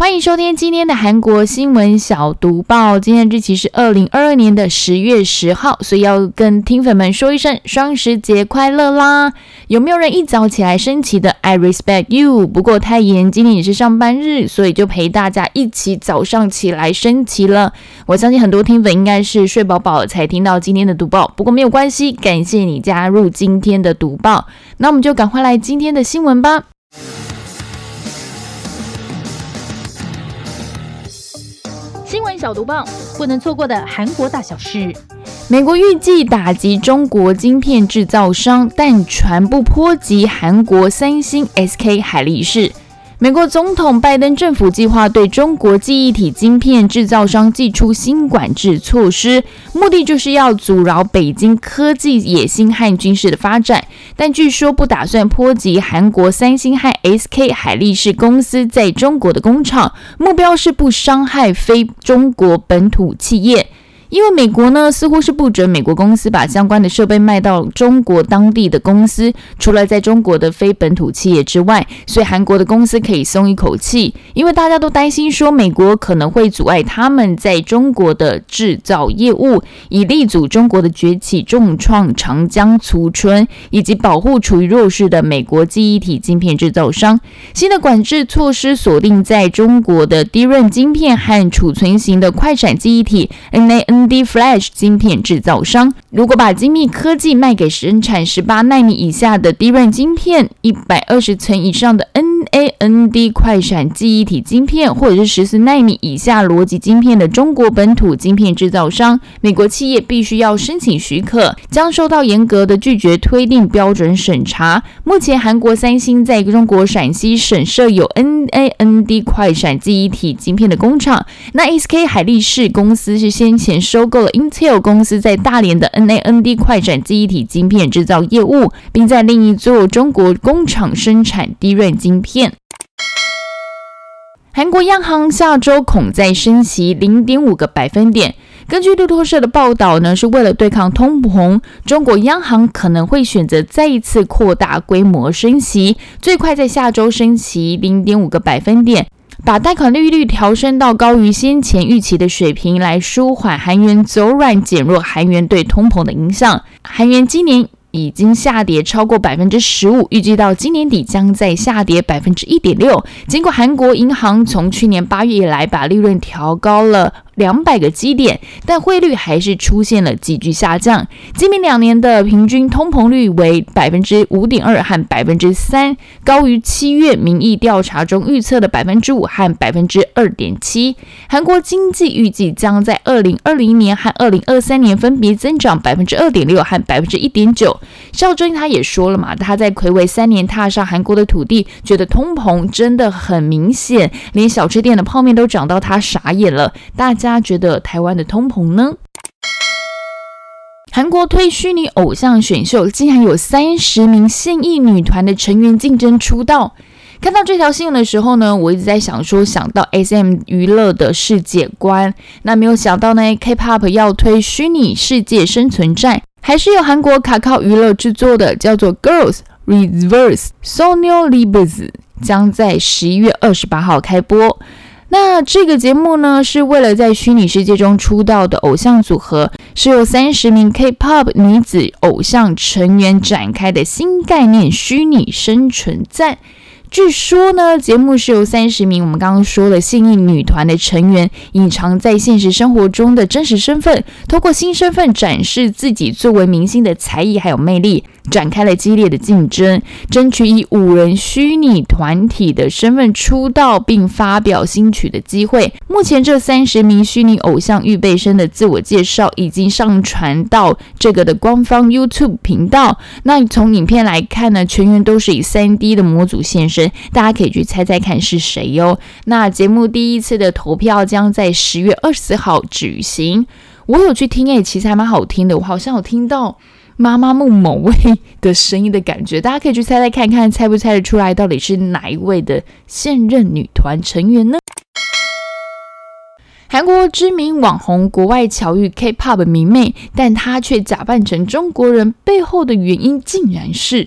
欢迎收听今天的韩国新闻小读报。今天日期是二零二二年的十月十号，所以要跟听粉们说一声双十节快乐啦！有没有人一早起来升旗的？I respect you。不过太严，今天也是上班日，所以就陪大家一起早上起来升旗了。我相信很多听粉应该是睡饱饱才听到今天的读报，不过没有关系，感谢你加入今天的读报。那我们就赶快来今天的新闻吧。新闻小读棒，不能错过的韩国大小事。美国预计打击中国晶片制造商，但传不波及韩国三星、SK 海力士。美国总统拜登政府计划对中国记忆体晶片制造商寄出新管制措施，目的就是要阻挠北京科技野心和军事的发展。但据说不打算波及韩国三星和 SK 海力士公司在中国的工厂，目标是不伤害非中国本土企业。因为美国呢，似乎是不准美国公司把相关的设备卖到中国当地的公司，除了在中国的非本土企业之外，所以韩国的公司可以松一口气。因为大家都担心说，美国可能会阻碍他们在中国的制造业务，以力阻中国的崛起、重创长江储春，以及保护处于弱势的美国记忆体晶片制造商。新的管制措施锁定在中国的低润晶片和储存型的快闪记忆体 NAN。ND Flash 晶片制造商，如果把精密科技卖给生产十八纳米以下的 DRAM 晶片、一百二十层以上的 N NAND 快闪记忆体晶片，或者是十四纳米以下逻辑晶片的中国本土晶片制造商，美国企业必须要申请许可，将受到严格的拒绝推定标准审查。目前，韩国三星在中国陕西省设有 NAND 快闪记忆体晶片的工厂，那 SK 海力士公司是先前。收购了 Intel 公司在大连的 NAND 快闪记忆体晶片制造业务，并在另一座中国工厂生产低润晶片。韩国央行下周恐再升息零点五个百分点。根据路透社的报道呢，是为了对抗通膨，中国央行可能会选择再一次扩大规模升息，最快在下周升息零点五个百分点。把贷款利率调升到高于先前预期的水平，来舒缓韩元走软，减弱韩元对通膨的影响。韩元今年已经下跌超过百分之十五，预计到今年底将在下跌百分之一点六。尽管韩国银行从去年八月以来把利润调高了。两百个基点，但汇率还是出现了急剧下降。今明两年的平均通膨率为百分之五点二和百分之三，高于七月民意调查中预测的百分之五和百分之二点七。韩国经济预计将在二零二零年和二零二三年分别增长百分之二点六和百分之一点九。肖珍他也说了嘛，他在魁违三年踏上韩国的土地，觉得通膨真的很明显，连小吃店的泡面都涨到他傻眼了。大家。大家觉得台湾的通膨呢？韩国推虚拟偶像选秀，竟然有三十名现役女团的成员竞争出道。看到这条新闻的时候呢，我一直在想说，想到 SM 娱乐的世界观，那没有想到呢，K-pop 要推虚拟世界生存战，还是由韩国卡靠娱乐制作的，叫做 Girls Reverse Sonio Libes，将在十一月二十八号开播。那这个节目呢，是为了在虚拟世界中出道的偶像组合，是由三十名 K-pop 女子偶像成员展开的新概念虚拟生存战。据说呢，节目是由三十名我们刚刚说的幸运女团的成员隐藏在现实生活中的真实身份，通过新身份展示自己作为明星的才艺还有魅力，展开了激烈的竞争，争取以五人虚拟团体的身份出道并发表新曲的机会。目前这三十名虚拟偶像预备生的自我介绍已经上传到这个的官方 YouTube 频道。那从影片来看呢，全员都是以三 D 的模组现身。大家可以去猜猜看是谁哟。那节目第一次的投票将在十月二十四号举行。我有去听诶，其实还蛮好听的。我好像有听到妈妈木某位的声音的感觉，大家可以去猜猜看看，猜不猜得出来到底是哪一位的现任女团成员呢？韩国知名网红，国外巧遇 K-pop 迷妹，但她却假扮成中国人，背后的原因竟然是。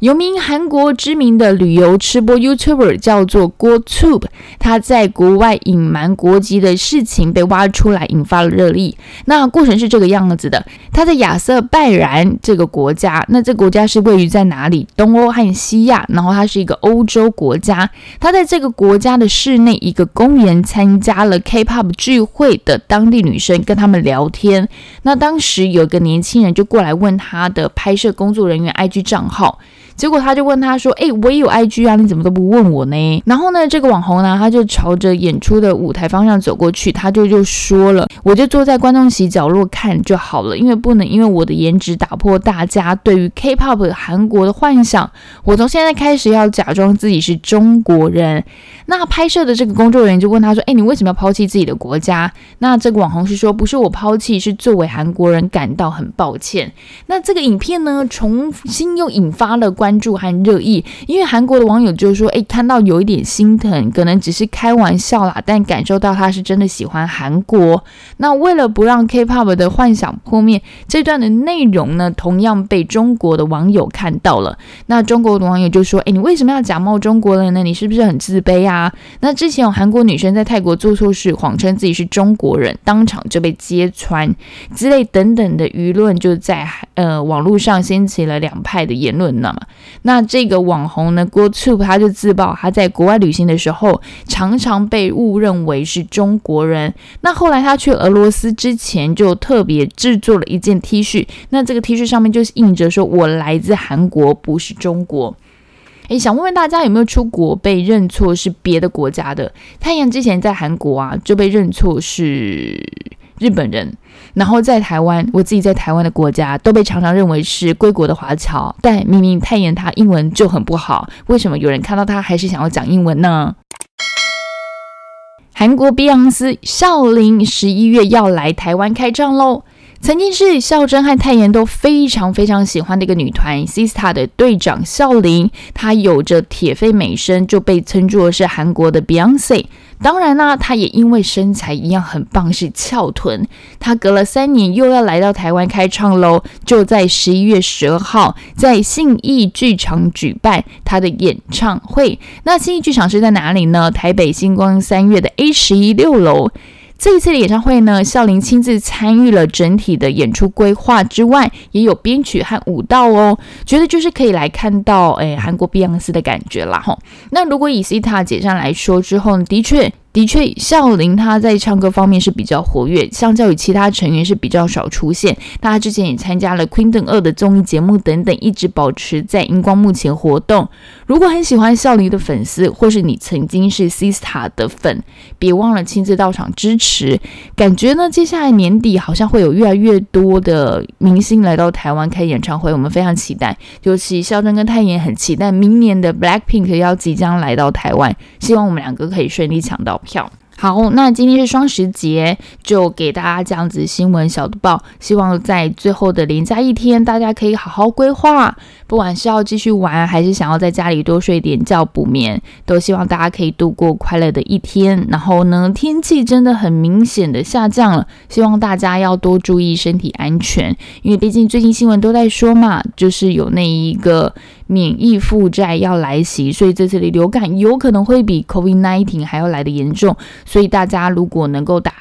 有名韩国知名的旅游吃播 YouTuber 叫做郭 Tube，他在国外隐瞒国籍的事情被挖出来，引发了热议。那过程是这个样子的：他在亚瑟拜然这个国家，那这国家是位于在哪里？东欧和西亚，然后它是一个欧洲国家。他在这个国家的室内一个公园参加了 K-pop 聚会的当地女生跟他们聊天。那当时有个年轻人就过来问他的拍摄工作人员 IG 账号。结果他就问他说：“哎，我也有 IG 啊，你怎么都不问我呢？”然后呢，这个网红呢，他就朝着演出的舞台方向走过去，他就就说了：“我就坐在观众席角落看就好了，因为不能因为我的颜值打破大家对于 K-pop 韩国的幻想。我从现在开始要假装自己是中国人。”那拍摄的这个工作人员就问他说：“哎，你为什么要抛弃自己的国家？”那这个网红是说：“不是我抛弃，是作为韩国人感到很抱歉。”那这个影片呢，重新又引发了关关注和热议，因为韩国的网友就说：“哎，看到有一点心疼，可能只是开玩笑啦，但感受到他是真的喜欢韩国。”那为了不让 K-pop 的幻想破灭，这段的内容呢，同样被中国的网友看到了。那中国的网友就说：“哎，你为什么要假冒中国人呢？你是不是很自卑？”啊，那之前有韩国女生在泰国做错事，谎称自己是中国人，当场就被揭穿之类等等的舆论，就在呃网络上掀起了两派的言论呢嘛。那这个网红呢，郭 Tube 他就自曝他在国外旅行的时候，常常被误认为是中国人。那后来他去俄罗斯之前，就特别制作了一件 T 恤，那这个 T 恤上面就是印着说“我来自韩国，不是中国”。诶，想问问大家有没有出国被认错是别的国家的？太阳之前在韩国啊就被认错是日本人，然后在台湾，我自己在台湾的国家都被常常认为是归国的华侨，但明明泰妍她英文就很不好，为什么有人看到她还是想要讲英文呢？韩国碧昂斯少林十一月要来台湾开唱喽！曾经是孝真和泰妍都非常非常喜欢的一个女团 Sista 的队长孝琳，她有着铁肺美声，就被称作是韩国的 Beyonce。当然啦，她也因为身材一样很棒，是翘臀。她隔了三年又要来到台湾开唱喽，就在十一月十二号在信义剧场举办她的演唱会。那信义剧场是在哪里呢？台北星光三月的 A 十一六楼。这一次的演唱会呢，孝琳亲自参与了整体的演出规划之外，也有编曲和舞蹈哦，觉得就是可以来看到诶韩国碧昂斯的感觉啦吼。那如果以 C 塔解上来说之后呢，的确。的确，孝琳她在唱歌方面是比较活跃，相较于其他成员是比较少出现。她之前也参加了《Queen》二的综艺节目等等，一直保持在荧光幕前活动。如果很喜欢孝琳的粉丝，或是你曾经是 Sista 的粉，别忘了亲自到场支持。感觉呢，接下来年底好像会有越来越多的明星来到台湾开演唱会，我们非常期待。尤其孝真跟泰妍很期待明年的 Blackpink 要即将来到台湾，希望我们两个可以顺利抢到。票好，那今天是双十节，就给大家这样子新闻小读报。希望在最后的连假一天，大家可以好好规划，不管是要继续玩，还是想要在家里多睡点觉补眠，都希望大家可以度过快乐的一天。然后呢，天气真的很明显的下降了，希望大家要多注意身体安全，因为毕竟最近新闻都在说嘛，就是有那一个。免疫负债要来袭，所以这次的流感有可能会比 COVID-19 还要来的严重。所以大家如果能够打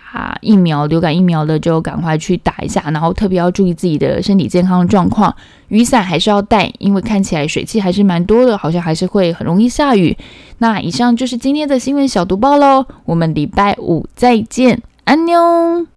疫苗，流感疫苗的就赶快去打一下，然后特别要注意自己的身体健康状况。雨伞还是要带，因为看起来水汽还是蛮多的，好像还是会很容易下雨。那以上就是今天的新闻小读报喽，我们礼拜五再见，安妞。